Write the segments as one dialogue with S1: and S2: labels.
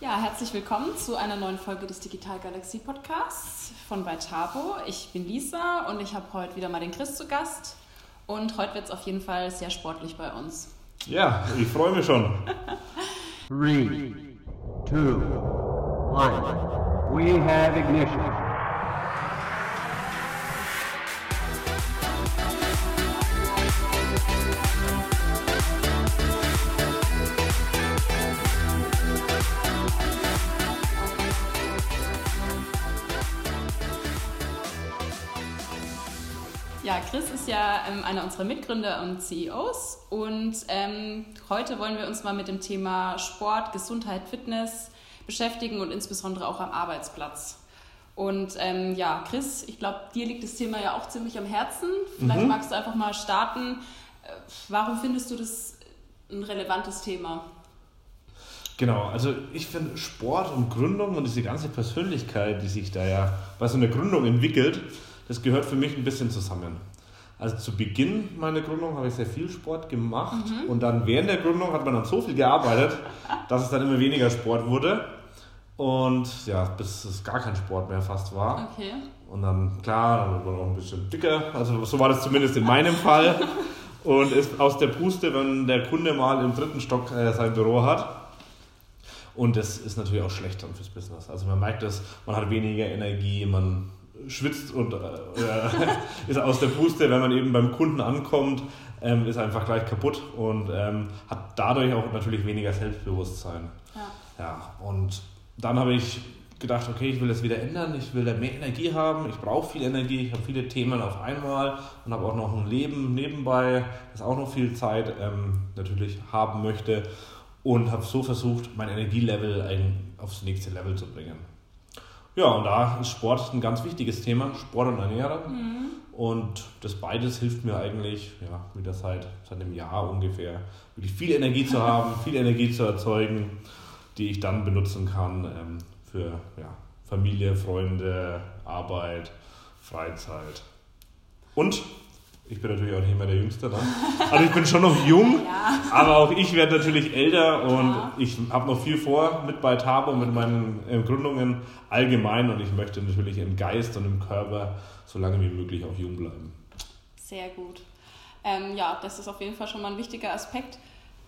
S1: Ja, herzlich willkommen zu einer neuen Folge des Digital Galaxie Podcasts von Beitabo. Ich bin Lisa und ich habe heute wieder mal den Chris zu Gast. Und heute wird es auf jeden Fall sehr sportlich bei uns.
S2: Ja, ich freue mich schon.
S3: Three, two, one. We have ignition.
S1: Ist ja ähm, einer unserer Mitgründer und CEOs und ähm, heute wollen wir uns mal mit dem Thema Sport, Gesundheit, Fitness beschäftigen und insbesondere auch am Arbeitsplatz. Und ähm, ja, Chris, ich glaube, dir liegt das Thema ja auch ziemlich am Herzen. Vielleicht
S2: Mhm.
S1: magst du einfach mal starten. Äh, Warum findest du das ein relevantes Thema?
S2: Genau, also ich finde Sport und Gründung und diese ganze Persönlichkeit, die sich da ja bei so einer Gründung entwickelt, das gehört für mich ein bisschen zusammen. Also zu Beginn meiner Gründung habe ich sehr viel Sport gemacht und dann während der Gründung hat man dann so viel gearbeitet, dass es dann immer weniger Sport wurde und ja, bis es gar kein Sport mehr fast war.
S1: Okay.
S2: Und dann, klar, dann wird man auch ein bisschen dicker. Also so war das zumindest in meinem Fall. Und ist aus der Puste, wenn der Kunde mal im dritten Stock äh, sein Büro hat. Und das ist natürlich auch schlecht dann fürs Business. Also man merkt das, man hat weniger Energie, man schwitzt und äh, ist aus der Puste, wenn man eben beim Kunden ankommt, ähm, ist einfach gleich kaputt und ähm, hat dadurch auch natürlich weniger Selbstbewusstsein.
S1: Ja.
S2: Ja, und dann habe ich gedacht, okay, ich will das wieder ändern, ich will da mehr Energie haben, ich brauche viel Energie, ich habe viele Themen auf einmal und habe auch noch ein Leben nebenbei, das auch noch viel Zeit ähm, natürlich haben möchte und habe so versucht, mein Energielevel ein, aufs nächste Level zu bringen. Ja, und da ist Sport ein ganz wichtiges Thema, Sport und Ernährung. Und das beides hilft mir eigentlich, ja, wieder seit, seit einem Jahr ungefähr, wirklich viel Energie zu haben, viel Energie zu erzeugen, die ich dann benutzen kann ähm, für ja, Familie, Freunde, Arbeit, Freizeit. Und ich bin natürlich auch nicht mehr der Jüngste. Ne? Also ich bin schon noch jung,
S1: Ja.
S2: aber auch ich werde natürlich älter und
S1: Ja.
S2: ich habe noch viel vor mit bei Tabo, mit meinen äh, Gründungen allgemein und ich möchte natürlich im Geist und im Körper so lange wie möglich auch jung bleiben.
S1: Sehr gut. Ähm, ja, das ist auf jeden Fall schon mal ein wichtiger Aspekt.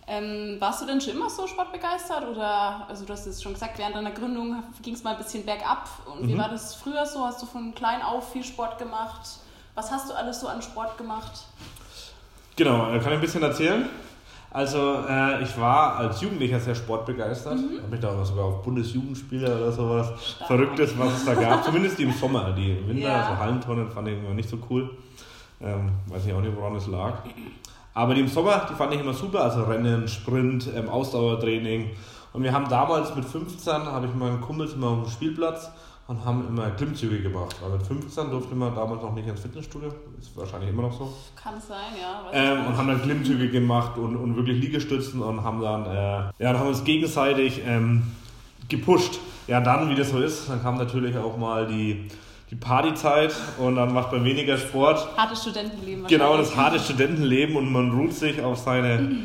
S1: Ähm, warst du denn schon immer so sportbegeistert oder, also du hast es schon gesagt, während deiner Gründung ging es mal ein bisschen bergab. Und wie
S2: Mhm.
S1: war das früher so? Hast du von klein auf viel Sport gemacht? Was hast du alles so an Sport gemacht?
S2: Genau, kann ich ein bisschen erzählen? Also äh, ich war als Jugendlicher sehr sportbegeistert.
S1: Mhm.
S2: Habe mich da auch sogar auf Bundesjugendspiele oder sowas
S1: Stark.
S2: Verrücktes, was es da gab. Zumindest die im Sommer. Die im Winter,
S1: Ja.
S2: also Hallentonnen, fand ich immer nicht so cool. Ähm, weiß ich auch nicht, woran es lag. Aber die im Sommer, die fand ich immer super. Also Rennen, Sprint, ähm, Ausdauertraining. Und wir haben damals mit 15, habe ich meinen Kumpels immer auf dem Spielplatz und haben immer Klimmzüge gemacht. Weil mit 15 durfte man damals noch nicht ins Fitnessstudio. Ist wahrscheinlich immer noch so.
S1: Kann sein, ja.
S2: Ähm, und haben dann Klimmzüge gemacht und, und wirklich Liegestützen und haben dann, äh, ja, dann haben uns gegenseitig ähm, gepusht. Ja, dann, wie das so ist, dann kam natürlich auch mal die, die Partyzeit und dann macht man weniger Sport.
S1: Hartes Studentenleben
S2: Genau, das harte Studentenleben und man ruht sich auf seine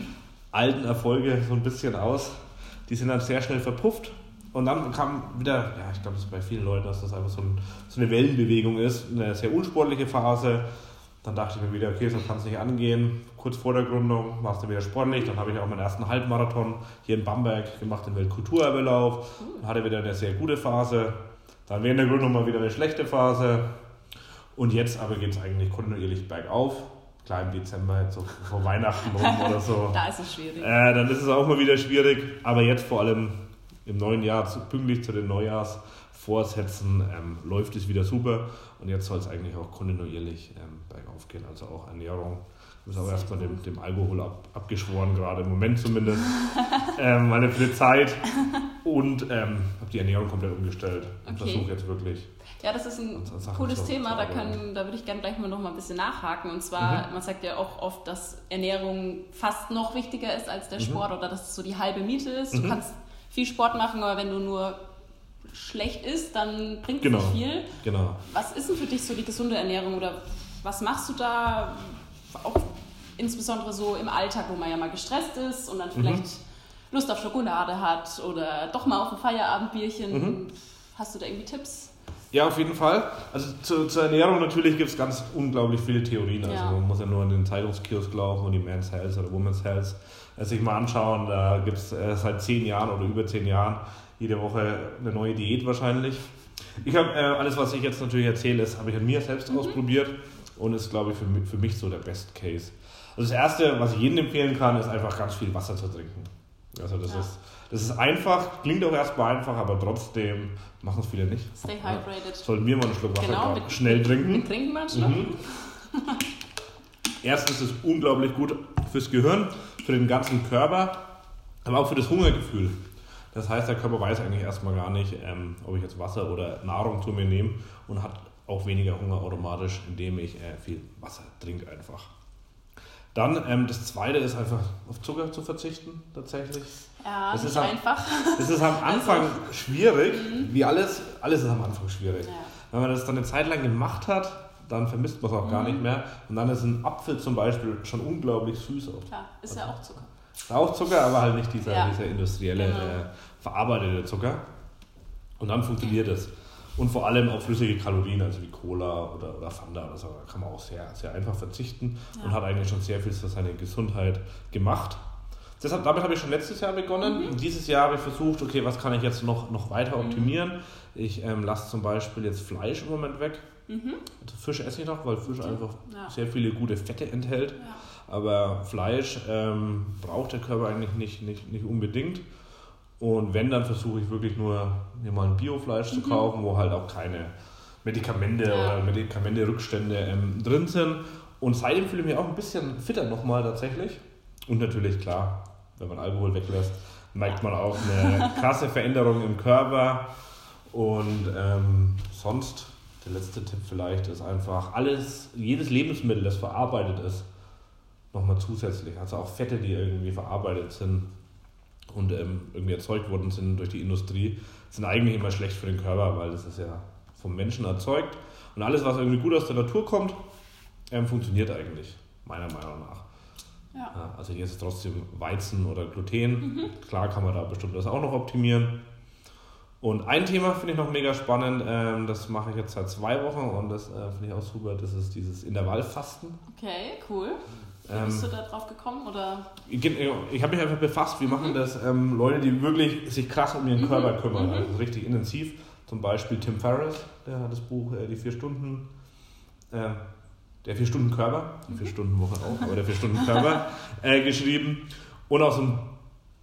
S2: alten Erfolge so ein bisschen aus. Die sind dann sehr schnell verpufft. Und dann kam wieder, ja, ich glaube, das ist bei vielen Leuten, dass das einfach so, ein, so eine Wellenbewegung ist, eine sehr unsportliche Phase. Dann dachte ich mir wieder, okay, so kann es nicht angehen. Kurz vor der Gründung warst du wieder sportlich. Dann habe ich auch meinen ersten Halbmarathon hier in Bamberg gemacht, den Weltkulturerbelauf. Dann hatte wieder eine sehr gute Phase. Dann während der Gründung mal wieder eine schlechte Phase. Und jetzt aber geht es eigentlich kontinuierlich bergauf. Klar im Dezember, jetzt so vor Weihnachten rum oder so.
S1: Da ist es schwierig.
S2: Äh, dann ist es auch mal wieder schwierig. Aber jetzt vor allem im neuen Jahr, pünktlich zu den Neujahrsvorsätzen, ähm, läuft es wieder super. Und jetzt soll es eigentlich auch kontinuierlich ähm, bergauf gehen. Also auch Ernährung. Ich habe auch erstmal dem, dem Alkohol ab, abgeschworen, gerade im Moment zumindest. ähm, meine für die Zeit. Und ähm, habe die Ernährung komplett umgestellt. Und
S1: Okay.
S2: versuche jetzt wirklich.
S1: Ja, das ist ein cooles Thema, da, können, da würde ich gerne gleich mal noch mal ein bisschen nachhaken. Und zwar,
S2: Mhm.
S1: man sagt ja auch oft, dass Ernährung fast noch wichtiger ist als der Sport oder dass es so die halbe Miete ist. Du
S2: Mhm.
S1: kannst viel Sport machen, aber wenn du nur schlecht isst, dann bringt es
S2: Genau.
S1: nicht viel.
S2: Genau.
S1: Was ist denn für dich so die gesunde Ernährung oder was machst du da, auch insbesondere so im Alltag, wo man ja mal gestresst ist und dann vielleicht Lust auf Schokolade hat oder doch mal auf ein Feierabendbierchen.
S2: Mhm.
S1: Hast du da irgendwie Tipps?
S2: Ja, auf jeden Fall. Also zu, zur Ernährung natürlich gibt es ganz unglaublich viele Theorien. Also
S1: Ja.
S2: man muss ja nur in den Zeitungskiosk laufen und die Men's Health oder Women's Health sich mal anschauen. Da gibt es seit zehn Jahren oder über zehn Jahren jede Woche eine neue Diät wahrscheinlich. Ich habe äh, alles, was ich jetzt natürlich erzähle, ist, habe ich an mir selbst
S1: Mhm.
S2: ausprobiert und ist, glaube ich, für mich, für mich so der Best Case. Also das Erste, was ich jedem empfehlen kann, ist einfach ganz viel Wasser zu trinken. Also das,
S1: Ja.
S2: ist, das ist einfach, klingt auch erstmal einfach, aber trotzdem machen es viele nicht.
S1: Stay
S2: Ja.
S1: hydrated.
S2: Sollten wir mal einen Schluck Wasser
S1: Genau, mit-
S2: schnell trinken.
S1: Wir trinken mal einen Schluck.
S2: Mhm. Erstens ist es unglaublich gut fürs Gehirn, für den ganzen Körper, aber auch für das Hungergefühl. Das heißt, der Körper weiß eigentlich erstmal gar nicht, ähm, ob ich jetzt Wasser oder Nahrung zu mir nehme und hat auch weniger Hunger automatisch, indem ich äh, viel Wasser trinke einfach. Dann ähm, das zweite ist einfach auf Zucker zu verzichten tatsächlich.
S1: Ja,
S2: Das
S1: nicht
S2: ist am-
S1: einfach.
S2: Das ist am Anfang schwierig, wie alles, alles ist am Anfang schwierig.
S1: Ja.
S2: Wenn man das dann eine Zeit lang gemacht hat, dann vermisst man es auch gar
S1: Mhm.
S2: nicht mehr. Und dann ist ein Apfel zum Beispiel schon unglaublich süß auch.
S1: Klar, ist ja auch Zucker.
S2: Ist Auch Zucker, aber halt nicht dieser,
S1: Ja.
S2: dieser industrielle,
S1: Genau.
S2: äh, verarbeitete Zucker. Und dann funktioniert es. Und vor allem auf flüssige Kalorien, also wie Cola oder, oder Fanta oder so, da kann man auch sehr, sehr einfach verzichten und
S1: Ja.
S2: hat eigentlich schon sehr viel für seine Gesundheit gemacht. Deshalb, damit habe ich schon letztes Jahr begonnen.
S1: Mhm.
S2: Und dieses Jahr habe ich versucht, okay, was kann ich jetzt noch, noch weiter optimieren? Ich ähm, lasse zum Beispiel jetzt Fleisch im Moment weg. Also Fisch esse ich noch, weil Fisch einfach
S1: Mhm. Ja.
S2: sehr viele gute Fette enthält.
S1: Ja.
S2: Aber Fleisch ähm, braucht der Körper eigentlich nicht, nicht, nicht unbedingt. Und wenn, dann versuche ich wirklich nur mir mal ein Biofleisch zu kaufen, wo halt auch keine Medikamente
S1: Mhm. Ja.
S2: oder Medikamente-Rückstände ähm, drin sind. Und seitdem fühle ich mich auch ein bisschen fitter nochmal tatsächlich. Und natürlich, klar, wenn man Alkohol weglässt, merkt man auch eine krasse Veränderung im Körper. Und ähm, sonst, der letzte Tipp vielleicht, ist einfach alles, jedes Lebensmittel, das verarbeitet ist, nochmal zusätzlich. Also auch Fette, die irgendwie verarbeitet sind und ähm, irgendwie erzeugt worden sind durch die Industrie, sind eigentlich immer schlecht für den Körper, weil das ist ja vom Menschen erzeugt. Und alles, was irgendwie gut aus der Natur kommt, ähm, funktioniert eigentlich, meiner Meinung nach.
S1: Ja.
S2: Ja, also hier ist es trotzdem Weizen oder Gluten. Klar kann man da bestimmt das auch noch optimieren. Und ein Thema finde ich noch mega spannend, ähm, das mache ich jetzt seit zwei Wochen und das äh, finde ich auch super, das ist dieses Intervallfasten.
S1: Okay, cool. Wie
S2: Ähm,
S1: bist du da drauf gekommen? Oder?
S2: Ich, ich habe mich einfach befasst, wie machen das ähm, Leute, die wirklich sich krass um ihren Körper kümmern, also richtig intensiv. Zum Beispiel Tim Ferriss, der hat das Buch äh, Die vier Stunden, äh, der vier Stunden Körper, die vier Stunden Woche auch, aber der vier Stunden Körper äh, geschrieben. Und aus dem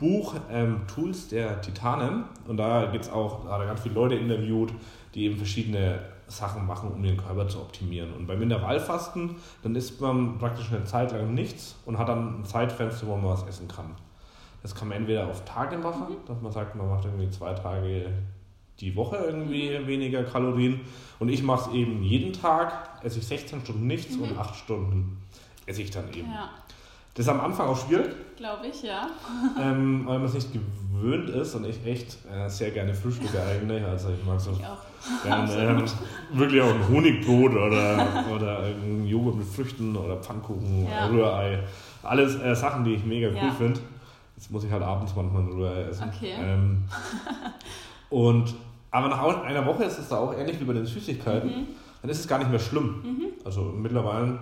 S2: Buch ähm, Tools der Titanen. Und da gibt es auch, da hat er ganz viele Leute interviewt, die eben verschiedene Sachen machen, um den Körper zu optimieren. Und beim Intervallfasten, dann isst man praktisch eine Zeit lang nichts und hat dann ein Zeitfenster, wo man was essen kann. Das kann man entweder auf Tage machen, dass man sagt, man macht irgendwie zwei Tage die Woche irgendwie weniger Kalorien. Und ich mache es eben jeden Tag, esse ich 16 Stunden nichts und 8 Stunden esse ich dann eben.
S1: Ja,
S2: Das ist am Anfang auch schwierig,
S1: glaube ich, ja.
S2: ähm, weil man es nicht gewöhnt ist und ich echt äh, sehr gerne frühstücke eigentlich. Also ich mag so
S1: Ich auch.
S2: gerne ähm, wirklich auch ein Honigbrot oder, oder ein Joghurt mit Früchten oder Pfannkuchen,
S1: Ja.
S2: Rührei. Alles äh, Sachen, die ich mega cool
S1: Ja.
S2: finde. Jetzt muss ich halt abends manchmal ein Rührei essen.
S1: Okay.
S2: Ähm, und, aber nach einer Woche ist es da auch ähnlich wie bei den Süßigkeiten.
S1: Mhm.
S2: Dann ist es gar nicht mehr schlimm. Also mittlerweile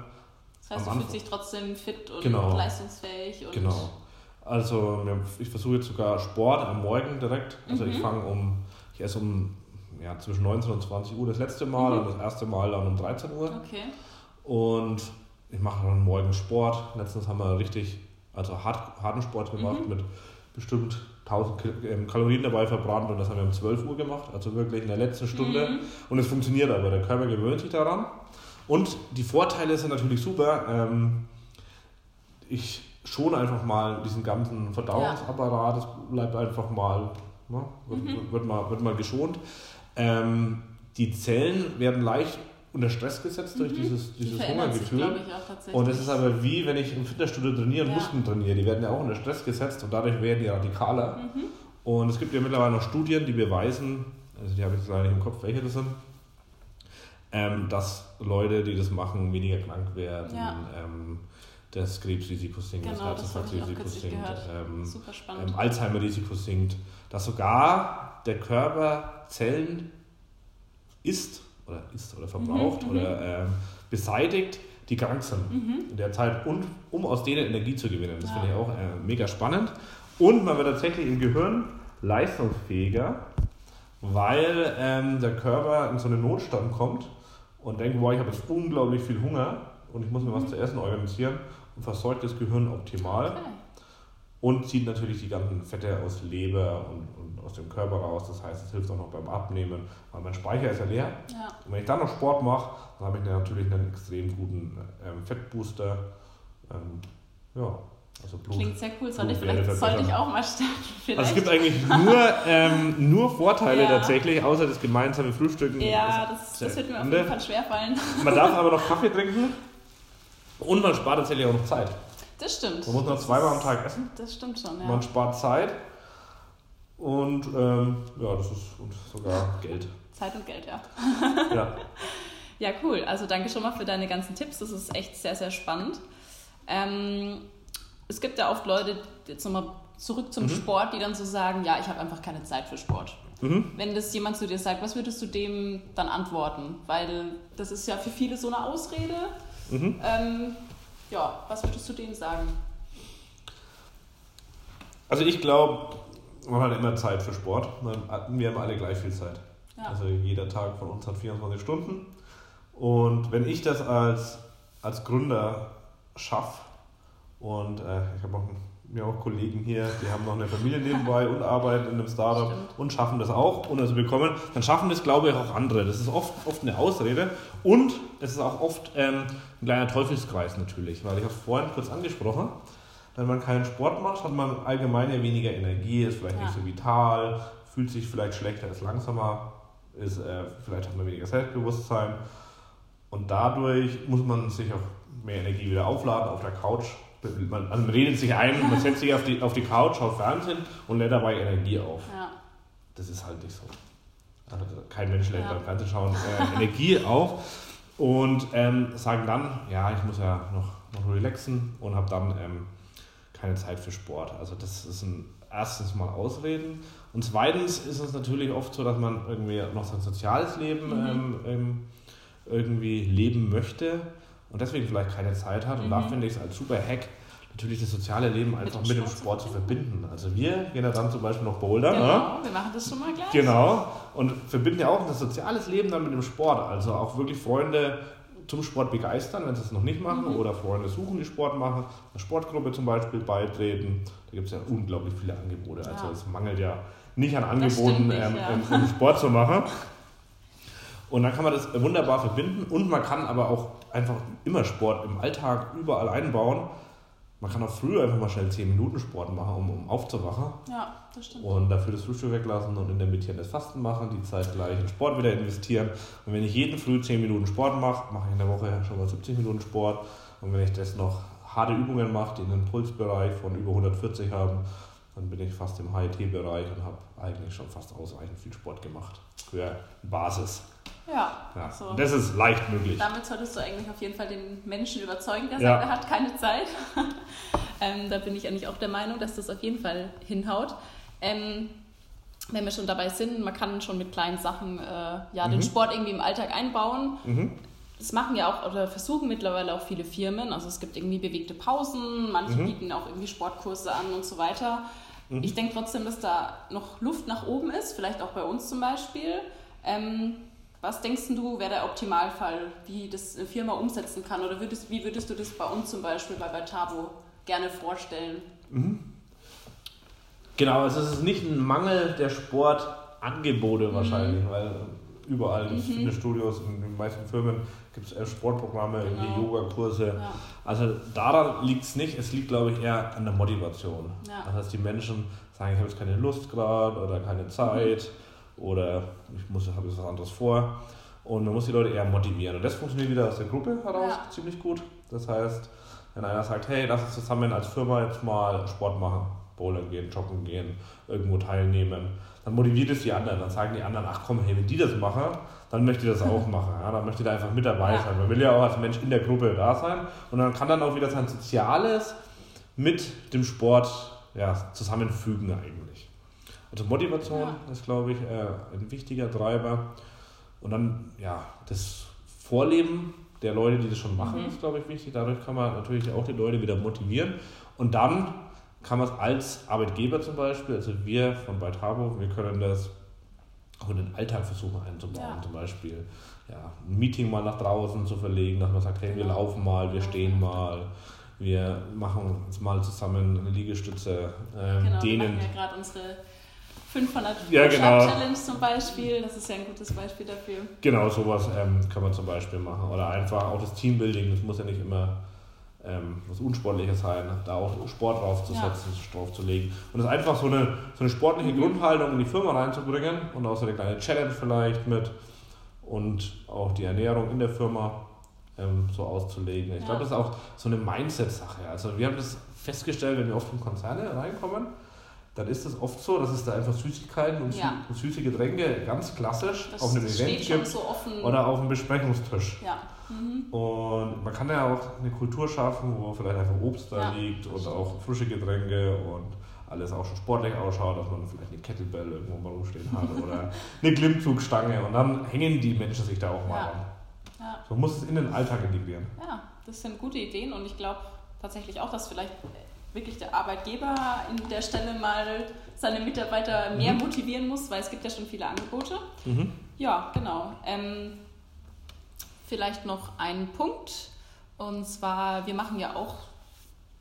S1: heißt, du fühlst dich trotzdem fit und
S2: Genau.
S1: leistungsfähig. Und
S2: Genau. Also ich versuche jetzt sogar Sport am Morgen direkt. Also ich fange um, ich esse um ja, zwischen 19 und 20 Uhr das letzte Mal und das erste Mal dann um 13 Uhr.
S1: Okay.
S2: Und ich mache dann morgen Sport. Letztens haben wir richtig, also hart, harten Sport gemacht mit bestimmt 1000 Ki- ähm, Kalorien dabei verbrannt und das haben wir um 12 Uhr gemacht, also wirklich in der letzten Stunde. Und es funktioniert aber, der Körper gewöhnt sich daran. Und die Vorteile sind natürlich super. Ähm, ich schone einfach mal diesen ganzen Verdauungsapparat, es bleibt einfach mal, ne, wird, wird, mal, wird mal geschont. Ähm, die Zellen werden leicht unter Stress gesetzt durch dieses,
S1: Die
S2: dieses
S1: sich,
S2: Hungergefühl.
S1: glaube ich, auch tatsächlich.
S2: Und das ist aber wie, wenn ich im Fitnessstudio trainiere und
S1: Ja.
S2: Muskeln trainiere. Die werden ja auch unter Stress gesetzt und dadurch werden die radikaler. Und es gibt ja mittlerweile noch Studien, die beweisen, also die habe ich jetzt leider nicht im Kopf, welche das sind, ähm, dass Leute, die das machen, weniger krank werden,
S1: Ja.
S2: ähm, das Krebsrisiko sinkt,
S1: Genau,
S2: das Herzinfarktrisiko sinkt, ähm, ähm, Alzheimer-Risiko sinkt, dass sogar der Körper Zellen isst oder isst oder verbraucht
S1: Mhm,
S2: oder ähm, beseitigt, die krank sind
S1: Mhm.
S2: in der Zeit, und, um aus denen Energie zu gewinnen. Das
S1: Ja.
S2: finde ich auch äh, mega spannend. Und man wird tatsächlich im Gehirn leistungsfähiger, weil ähm, der Körper in so einen Notstand kommt und denkt, boah, ich habe jetzt unglaublich viel Hunger und ich muss mir was zu essen organisieren und versorgt das Gehirn optimal
S1: Okay.
S2: und zieht natürlich die ganzen Fette aus Leber und, und aus dem Körper raus. Das heißt, es hilft auch noch beim Abnehmen, weil mein Speicher ist ja leer.
S1: Ja.
S2: Und wenn ich dann noch Sport mache, dann habe ich natürlich einen extrem guten ähm, Fettbooster. Ähm, ja, also Blut.
S1: Klingt sehr cool. Sollte ich,
S2: Blutwerte
S1: vielleicht, sollte ich auch mal starten. Vielleicht.
S2: Also es gibt eigentlich nur, ähm, nur Vorteile
S1: Ja.
S2: tatsächlich, außer das gemeinsame Frühstücken.
S1: ja,
S2: Das-
S1: das, wird mir auf
S2: Ende.
S1: jeden Fall schwerfallen.
S2: Man darf aber noch Kaffee trinken und man spart tatsächlich auch noch Zeit.
S1: Das stimmt.
S2: Man muss nur zweimal am Tag essen.
S1: Das stimmt schon, ja.
S2: Man spart Zeit und ähm, ja, das ist und sogar Geld.
S1: Zeit und Geld, ja.
S2: Ja.
S1: Ja, cool. Also danke schon mal für deine ganzen Tipps. Das ist echt sehr, sehr spannend. Ähm, es gibt ja oft Leute, jetzt nochmal zurück zum Sport, die dann so sagen, ja, ich habe einfach keine Zeit für Sport.
S2: Mhm.
S1: Wenn das jemand zu dir sagt, was würdest du dem dann antworten? Weil das ist ja für viele so eine Ausrede.
S2: Mhm.
S1: Ähm, ja, was würdest du denen sagen?
S2: Also ich glaube, man hat immer Zeit für Sport. Wir haben alle gleich viel Zeit.
S1: Ja.
S2: Also jeder Tag von uns hat 24 Stunden. Und wenn ich das als, als Gründer schaffe, und äh, ich habe auch, haben auch Kollegen hier, die haben noch eine Familie nebenbei und arbeiten in einem Startup
S1: Stimmt.
S2: und schaffen das auch und also bekommen, dann schaffen das glaube ich auch andere. Das ist oft, oft eine Ausrede und es ist auch oft ähm, ein kleiner Teufelskreis natürlich, weil ich habe vorhin kurz angesprochen, wenn man keinen Sport macht, hat man allgemein ja weniger Energie, ist vielleicht
S1: Ja.
S2: nicht so vital, fühlt sich vielleicht schlechter, ist langsamer, ist, äh, vielleicht hat man weniger Selbstbewusstsein und dadurch muss man sich auch mehr Energie wieder aufladen auf der Couch. Man, also man redet sich ein, man setzt sich auf die, auf die Couch, schaut Fernsehen und lädt dabei Energie auf.
S1: Ja,
S2: Das ist halt nicht so. Also kein Mensch lädt
S1: Ja.
S2: beim Fernsehschauen äh, Energie auf und ähm, sagen dann, ja, ich muss ja noch, noch relaxen und habe dann ähm, keine Zeit für Sport. Also das ist ein, erstens mal Ausreden und zweitens ist es natürlich oft so, dass man irgendwie noch sein soziales Leben
S1: Mhm.
S2: ähm, ähm, irgendwie leben möchte und deswegen vielleicht keine Zeit hat. Und da
S1: Mhm.
S2: finde ich es als super Hack, natürlich das soziale Leben einfach
S1: dem
S2: mit dem
S1: Sport zu
S2: verbinden. Also wir gehen ja dann zum Beispiel noch bouldern. ne?
S1: genau. Wir machen das schon mal gleich.
S2: Genau. Und verbinden ja auch das soziales Leben dann mit dem Sport. Also auch wirklich Freunde zum Sport begeistern, wenn sie es noch nicht machen,
S1: Mhm.
S2: oder Freunde suchen, die Sport machen, einer Sportgruppe zum Beispiel beitreten. Da gibt es ja unglaublich viele Angebote. Also
S1: Ja.
S2: es mangelt ja nicht an Angeboten,
S1: nicht,
S2: ähm,
S1: ja.
S2: Sport zu machen. Und dann kann man das wunderbar verbinden und man kann aber auch einfach immer Sport im Alltag überall einbauen. Man kann auch früh einfach mal schnell 10 Minuten Sport machen, um, um aufzuwachen.
S1: Ja, das stimmt.
S2: Und dafür das Frühstück weglassen und in der Mitte das Fasten machen, die Zeit gleich in Sport wieder investieren. Und wenn ich jeden Früh 10 Minuten Sport mache, mache ich in der Woche schon mal 70 Minuten Sport. Und wenn ich das noch harte Übungen mache, die einen Pulsbereich von über 140 haben, dann bin ich fast im HIT-Bereich und habe eigentlich schon fast ausreichend viel Sport gemacht für Basis.
S1: Ja,
S2: Ja. Und das ist leicht möglich.
S1: damit solltest du eigentlich auf jeden Fall den Menschen überzeugen, der
S2: Ja.
S1: sagt, er hat keine Zeit. ähm, da bin ich eigentlich auch der Meinung, dass das auf jeden Fall hinhaut. Ähm, wenn wir schon dabei sind, man kann schon mit kleinen Sachen äh, ja, den
S2: Mhm.
S1: Sport irgendwie im Alltag einbauen.
S2: Mhm.
S1: Das machen ja auch oder versuchen mittlerweile auch viele Firmen. Also es gibt irgendwie bewegte Pausen, manche
S2: Mhm.
S1: bieten auch irgendwie Sportkurse an und so weiter.
S2: Mhm.
S1: Ich denke trotzdem, dass da noch Luft nach oben ist, vielleicht auch bei uns zum Beispiel. Ähm, was denkst du, wäre der Optimalfall, wie das eine Firma umsetzen kann? Oder würdest, wie würdest du das bei uns zum Beispiel bei Batabo gerne vorstellen?
S2: Genau, also es ist nicht ein Mangel der Sportangebote wahrscheinlich, weil überall
S1: Mhm.
S2: Fitnessstudios, in den meisten Firmen gibt es Sportprogramme,
S1: Genau.
S2: Yogakurse.
S1: Ja.
S2: Also daran liegt es nicht, es liegt glaube ich eher an der Motivation.
S1: Ja.
S2: Das heißt, die Menschen sagen, ich habe jetzt keine Lust gerade oder keine Zeit
S1: Mhm.
S2: oder ich muss, habe jetzt was anderes vor. Und man muss die Leute eher motivieren. Und das funktioniert wieder aus der Gruppe heraus
S1: Ja.
S2: ziemlich gut. Das heißt, wenn einer sagt, hey, lass uns zusammen als Firma jetzt mal Sport machen, bowlen gehen, joggen gehen, irgendwo teilnehmen, dann motiviert es die anderen. Dann sagen die anderen, ach komm, hey, wenn die das machen, dann möchte ich das auch machen. Ja, dann möchte ich da einfach mit dabei sein. Man will ja auch als Mensch in der Gruppe da sein. Und dann kann dann auch wieder sein Soziales mit dem Sport ja, zusammenfügen eigentlich. Also Motivation
S1: Ja.
S2: ist, glaube ich, äh, ein wichtiger Treiber. Und dann, ja, das Vorleben der Leute, die das schon machen,
S1: Mhm.
S2: ist, glaube ich, wichtig. Dadurch kann man natürlich auch die Leute wieder motivieren. Und dann kann man es als Arbeitgeber zum Beispiel, also wir von Beit Harburg, wir können das auch in den Alltag versuchen einzubauen.
S1: Ja.
S2: Zum Beispiel ja, ein Meeting mal nach draußen zu verlegen, dass man sagt, hey, wir
S1: Genau.
S2: laufen mal, wir stehen mal, wir machen jetzt mal zusammen eine Liegestütze, ähm,
S1: Genau, wir
S2: dehnen.
S1: machen ja gerade unsere 500
S2: Ja, genau.
S1: Challenge zum Beispiel. Das ist ja ein gutes Beispiel dafür.
S2: Genau, sowas ähm, kann man zum Beispiel machen. Oder einfach auch das Teambuilding, das muss ja nicht immer ähm, was Unsportliches sein, da auch Sport draufzusetzen, draufzulegen. Und das einfach so eine, so eine sportliche Grundhaltung in die Firma reinzubringen und auch so eine kleine Challenge vielleicht mit und auch die Ernährung in der Firma ähm, so auszulegen. Ich
S1: Ja.
S2: glaube, das ist auch so eine Mindset-Sache. Also wir haben das festgestellt, wenn wir oft in Konzerne reinkommen, dann ist es oft so, dass es da einfach Süßigkeiten und,
S1: Ja.
S2: süße Getränke ganz klassisch
S1: Das,
S2: auf einem Event gibt
S1: so
S2: oder auf einem Besprechungstisch.
S1: ja. Mhm.
S2: Und man kann ja auch eine Kultur schaffen, wo vielleicht einfach Obst da
S1: Ja,
S2: liegt und
S1: stimmt.
S2: auch frische Getränke und alles auch schon sportlich ausschaut, dass man vielleicht eine Kettlebell irgendwo mal rumstehen hat oder eine Klimmzugstange und dann hängen die Menschen sich da auch mal
S1: Ja.
S2: an.
S1: Ja.
S2: So muss es in den Alltag integrieren.
S1: ja, das sind gute Ideen und ich glaube tatsächlich auch, dass vielleicht wirklich der Arbeitgeber in der Stelle mal seine Mitarbeiter mehr
S2: Mhm.
S1: motivieren muss, weil es gibt ja schon viele Angebote.
S2: Mhm.
S1: Ja, genau. Ähm, vielleicht noch ein Punkt. Und zwar, wir machen ja auch,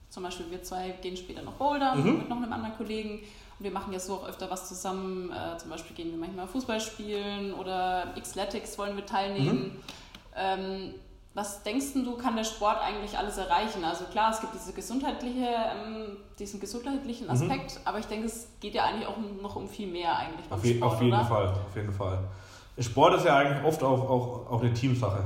S1: zum Beispiel wir zwei gehen später noch bouldern
S2: Mhm.
S1: mit noch einem anderen Kollegen. Und wir machen ja so auch öfter was zusammen. Äh, zum Beispiel gehen wir manchmal Fußball spielen oder Xletics wollen wir teilnehmen. Ähm, was denkst du, kann der Sport eigentlich alles erreichen? Also klar, es gibt diese gesundheitliche, ähm, diesen gesundheitlichen
S2: Mhm.
S1: Aspekt, aber ich denke, es geht ja eigentlich auch noch um viel mehr eigentlich beim
S2: Auf,
S1: Sport,
S2: auf jeden
S1: oder?
S2: Fall, auf jeden Fall. Sport ist ja eigentlich oft auch, auch, auch eine Teamsache.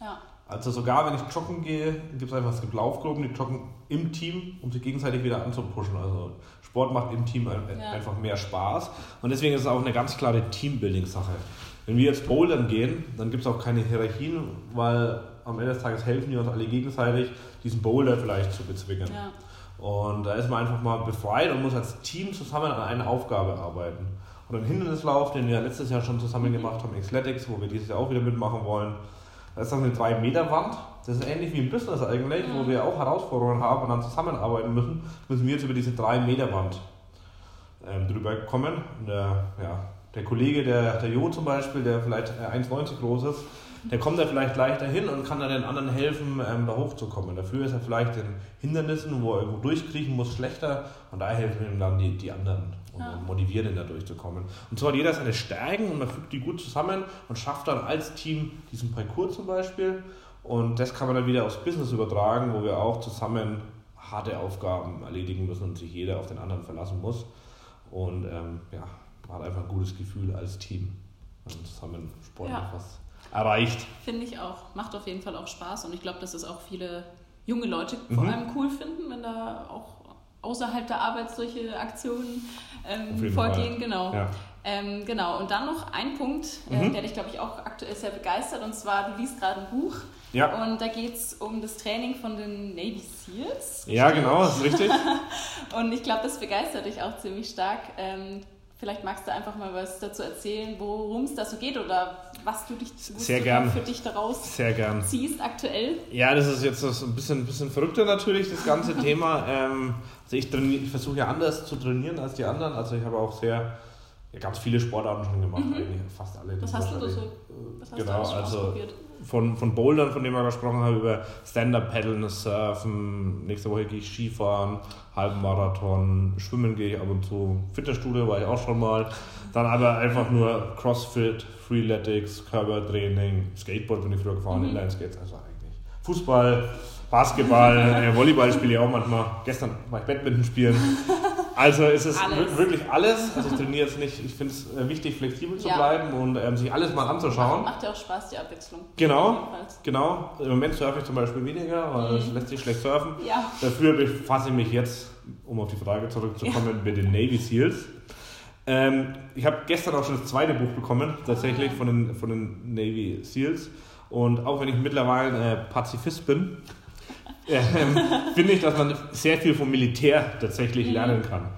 S1: Ja.
S2: Also sogar wenn ich joggen gehe, gibt es einfach, es gibt Laufgruppen, die joggen im Team, um sich gegenseitig wieder anzupushen. Also Sport macht im Team
S1: Ja.
S2: einfach mehr Spaß. Und deswegen ist es auch eine ganz klare Teambuilding-Sache. Wenn wir jetzt bouldern gehen, dann gibt es auch keine Hierarchien, weil am Ende des Tages helfen wir uns alle gegenseitig, diesen Boulder vielleicht zu bezwingen.
S1: ja.
S2: Und da ist man einfach mal befreit und muss als Team zusammen an einer Aufgabe arbeiten. Und ein Hindernislauf, den wir letztes Jahr schon zusammen gemacht haben, Xletics, wo wir dieses Jahr auch wieder mitmachen wollen, da ist dann eine 3-Meter-Wand. Das ist ähnlich wie im Business eigentlich, wo wir auch Herausforderungen haben und dann zusammenarbeiten müssen, müssen wir jetzt über diese 3-Meter-Wand ähm, drüber kommen. Der, ja, der Kollege, der, der Jo zum Beispiel, der vielleicht äh, 1,90 groß ist, der kommt da vielleicht leichter hin und kann dann den anderen helfen, ähm, da hochzukommen. Dafür ist er vielleicht in Hindernissen, wo er irgendwo durchkriechen muss, schlechter und da helfen ihm dann die, die anderen und,
S1: Ja.
S2: und motivieren ihn da durchzukommen. Und so hat jeder seine Stärken und man fügt die gut zusammen und schafft dann als Team diesen Parcours zum Beispiel. Und das kann man dann wieder aufs Business übertragen, wo wir auch zusammen harte Aufgaben erledigen müssen und sich jeder auf den anderen verlassen muss. Und ähm, ja, man hat einfach ein gutes Gefühl als Team, wenn man zusammen sportlich
S1: Ja.
S2: was erreicht.
S1: Finde ich auch. Macht auf jeden Fall auch Spaß und ich glaube, dass es auch viele junge Leute vor
S2: Mhm.
S1: allem cool finden, wenn da auch außerhalb der Arbeit solche Aktionen ähm, vorgehen.
S2: Fall.
S1: Genau.
S2: Ja.
S1: Ähm, genau. Und dann noch ein Punkt, äh,
S2: Mhm.
S1: der dich, glaube ich, auch aktuell sehr begeistert. Und zwar, du liest gerade ein Buch
S2: Ja.
S1: und da geht es um das Training von den Navy Seals.
S2: ja, genau, das ist richtig.
S1: Und ich glaube, das begeistert dich auch ziemlich stark. Ähm, vielleicht magst du einfach mal was dazu erzählen, worum es da so geht oder was du dich
S2: Sehr
S1: du
S2: gern.
S1: für dich daraus
S2: Sehr gern.
S1: ziehst aktuell.
S2: Ja, das ist jetzt ein bisschen, bisschen verrückter natürlich, das ganze Thema. Ähm, also ich, ich versuche ja anders zu trainieren als die anderen. Also ich habe auch sehr, ganz viele Sportarten schon gemacht, eigentlich fast alle.
S1: Mhm. Was hast du da so? Was hast
S2: Genau,
S1: du
S2: also von, von Bouldern, von dem wir gesprochen haben, über Stand-Up-Paddeln, Surfen, nächste Woche gehe ich Skifahren, Halbmarathon, Schwimmen gehe ich ab und zu, Fitnessstudio war ich auch schon mal, dann aber einfach nur Crossfit, Freeletics, Körpertraining, Skateboard bin ich früher gefahren,
S1: Mhm.
S2: Inline-Skates, also eigentlich Fußball, Basketball, Volleyball spiele ich auch manchmal, gestern war ich Badminton spielen, also es ist
S1: Alles.
S2: wir- wirklich alles, also ich trainiere jetzt nicht, ich finde es äh, wichtig, flexibel zu
S1: Ja.
S2: bleiben und ähm, sich alles mal anzuschauen.
S1: Macht ja auch Spaß, die Abwechslung.
S2: Genau, genau. Im Moment surfe ich zum Beispiel weniger, weil es lässt sich schlecht surfen.
S1: Ja,
S2: Dafür befasse ich mich jetzt, um auf die Frage zurückzukommen, mit den Navy Seals. Ähm, ich habe gestern auch schon das zweite Buch bekommen, tatsächlich von den, von den Navy SEALs. Und auch wenn ich mittlerweile äh, Pazifist bin, finde ich, dass man sehr viel vom Militär tatsächlich
S1: Mhm.
S2: lernen kann.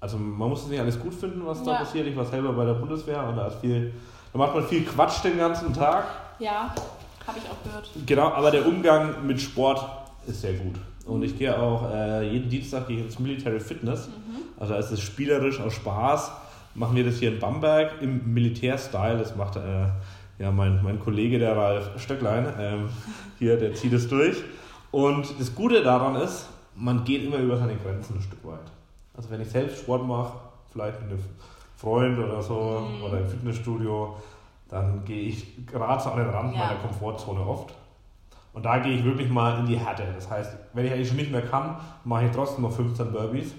S2: Also man muss es nicht alles gut finden, was da
S1: Ja.
S2: passiert. Ich war selber bei der Bundeswehr und da ist viel, da macht man viel Quatsch den ganzen Tag.
S1: Ja, habe ich auch gehört.
S2: Genau, aber der Umgang mit Sport ist sehr gut. Und ich gehe auch äh, jeden Dienstag gehe ins Military Fitness. Also es ist spielerisch aus Spaß. Machen wir das hier in Bamberg im Militärstyle. Das macht äh, ja, mein, mein Kollege, der Ralf Stöcklein, ähm, hier, der zieht es durch. Und das Gute daran ist, man geht immer über seine Grenzen ein Stück weit. Also wenn ich selbst Sport mache, vielleicht mit einem Freund oder so oder im Fitnessstudio, dann gehe ich gerade so an den Rand
S1: Ja.
S2: meiner Komfortzone oft. Und da gehe ich wirklich mal in die Härte. Das heißt, wenn ich eigentlich schon nicht mehr kann, mache ich trotzdem noch 15 Burpees.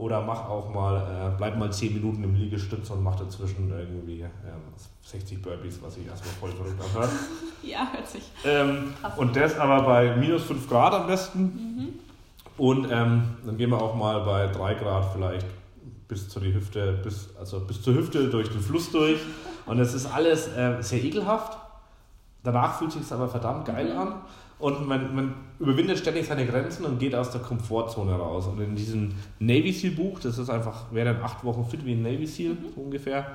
S2: Oder mach auch mal, äh, bleib mal 10 Minuten im Liegestütz und mach dazwischen irgendwie ähm, 60 Burpees, was ich erstmal voll verrückt anhört.
S1: Ja, hört sich.
S2: Ähm, und das aber bei minus 5 Grad am besten.
S1: Mhm.
S2: Und ähm, dann gehen wir auch mal bei 3 Grad vielleicht bis zur Hüfte, bis, also bis zur Hüfte durch den Fluss durch. Und es ist alles äh, sehr ekelhaft. Danach fühlt sich aber verdammt geil
S1: Mhm.
S2: an. Und man, man überwindet ständig seine Grenzen und geht aus der Komfortzone raus. Und in diesem Navy Seal Buch, das ist einfach, wer dann acht Wochen fit wie ein Navy Seal
S1: Mhm.
S2: ungefähr,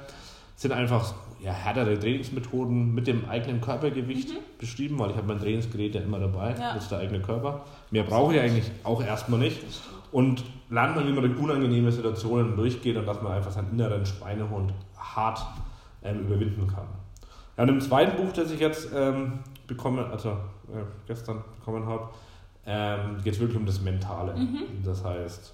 S2: sind einfach ja, härtere Trainingsmethoden mit dem eigenen Körpergewicht beschrieben, weil ich habe mein Trainingsgerät ja immer dabei,
S1: Mhm. Ja.
S2: das ist der eigene Körper. Mehr brauche ich eigentlich auch erstmal nicht. Und lernt man, wie man durch unangenehme Situationen durchgeht und dass man einfach seinen inneren Schweinehund hart ähm, überwinden kann. Ja, und im zweiten Buch, das ich jetzt ähm, bekommen, also äh, gestern bekommen habe, ähm, geht es wirklich um das Mentale. Das heißt,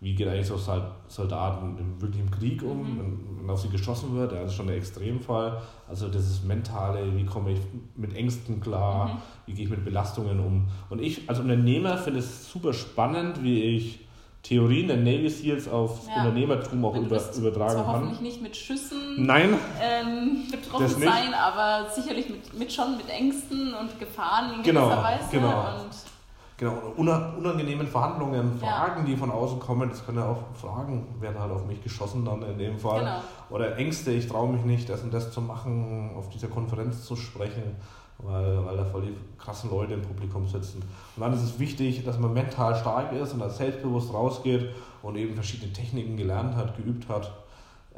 S2: wie geht eigentlich so Sol- Soldaten im, wirklich im Krieg um,
S1: Mhm.
S2: wenn, wenn auf sie geschossen wird, ja, das ist schon der Extremfall. Also das ist Mentale, wie komme ich mit Ängsten klar,
S1: Mhm.
S2: wie gehe ich mit Belastungen um. Und ich als Unternehmer finde es super spannend, wie ich Theorien der Navy Seals auf
S1: Ja.
S2: Unternehmertum auch über, übertragen
S1: zwar
S2: kann.
S1: hoffentlich nicht mit Schüssen
S2: Nein,
S1: ähm, betroffen sein, aber sicherlich mit, mit schon mit Ängsten und Gefahren in
S2: Genau,
S1: gewisser Weise.
S2: genau.
S1: Und
S2: Genau, unangenehmen Verhandlungen,
S1: Ja.
S2: Fragen, die von außen kommen, das können ja auch Fragen, werden halt auf mich geschossen dann in dem Fall.
S1: Genau.
S2: Oder Ängste, ich traue mich nicht, das und das zu machen, auf dieser Konferenz zu sprechen, weil, weil da voll die krassen Leute im Publikum sitzen. Und dann ist es wichtig, dass man mental stark ist und da selbstbewusst rausgeht und eben verschiedene Techniken gelernt hat, geübt hat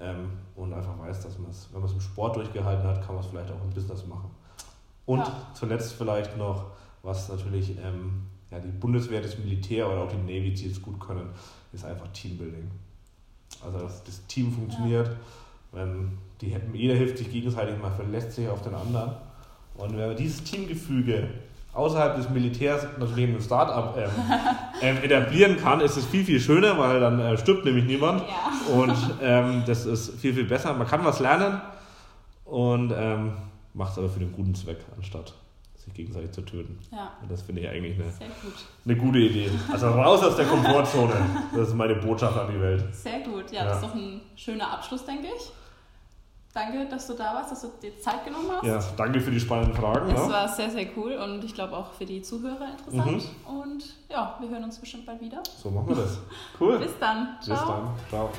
S2: ähm, und einfach weiß, dass man es, wenn man es im Sport durchgehalten hat, kann man es vielleicht auch im Business machen. Und
S1: Ja.
S2: zuletzt vielleicht noch, was natürlich ähm, ja, die Bundeswehr, das Militär oder auch die Navy Seals gut können, ist einfach Teambuilding. Also dass das Team funktioniert, wenn die, jeder hilft sich gegenseitig, man verlässt sich auf den anderen. Und wenn man dieses Teamgefüge außerhalb des Militärs natürlich in einem Start-up ähm, ähm, etablieren kann, ist es viel, viel schöner, weil dann äh, stirbt nämlich niemand.
S1: ja,
S2: Und ähm, das ist viel, viel besser. Man kann was lernen und ähm, macht es aber für den guten Zweck, anstatt sich gegenseitig zu töten.
S1: ja,
S2: Und das finde ich eigentlich eine,
S1: sehr gut.
S2: eine gute Idee. Also raus aus der Komfortzone. Das ist meine Botschaft an die Welt.
S1: Sehr gut. Ja,
S2: Ja.
S1: das ist doch ein schöner Abschluss, denke ich. Danke, dass du da warst, dass du dir Zeit genommen hast.
S2: Ja, danke für die spannenden Fragen.
S1: Es
S2: Ne?
S1: war sehr, sehr cool und ich glaube auch für die Zuhörer interessant. Und ja, wir hören uns bestimmt bald wieder.
S2: So machen wir das. Cool.
S1: Bis dann.
S2: Bis dann. Ciao.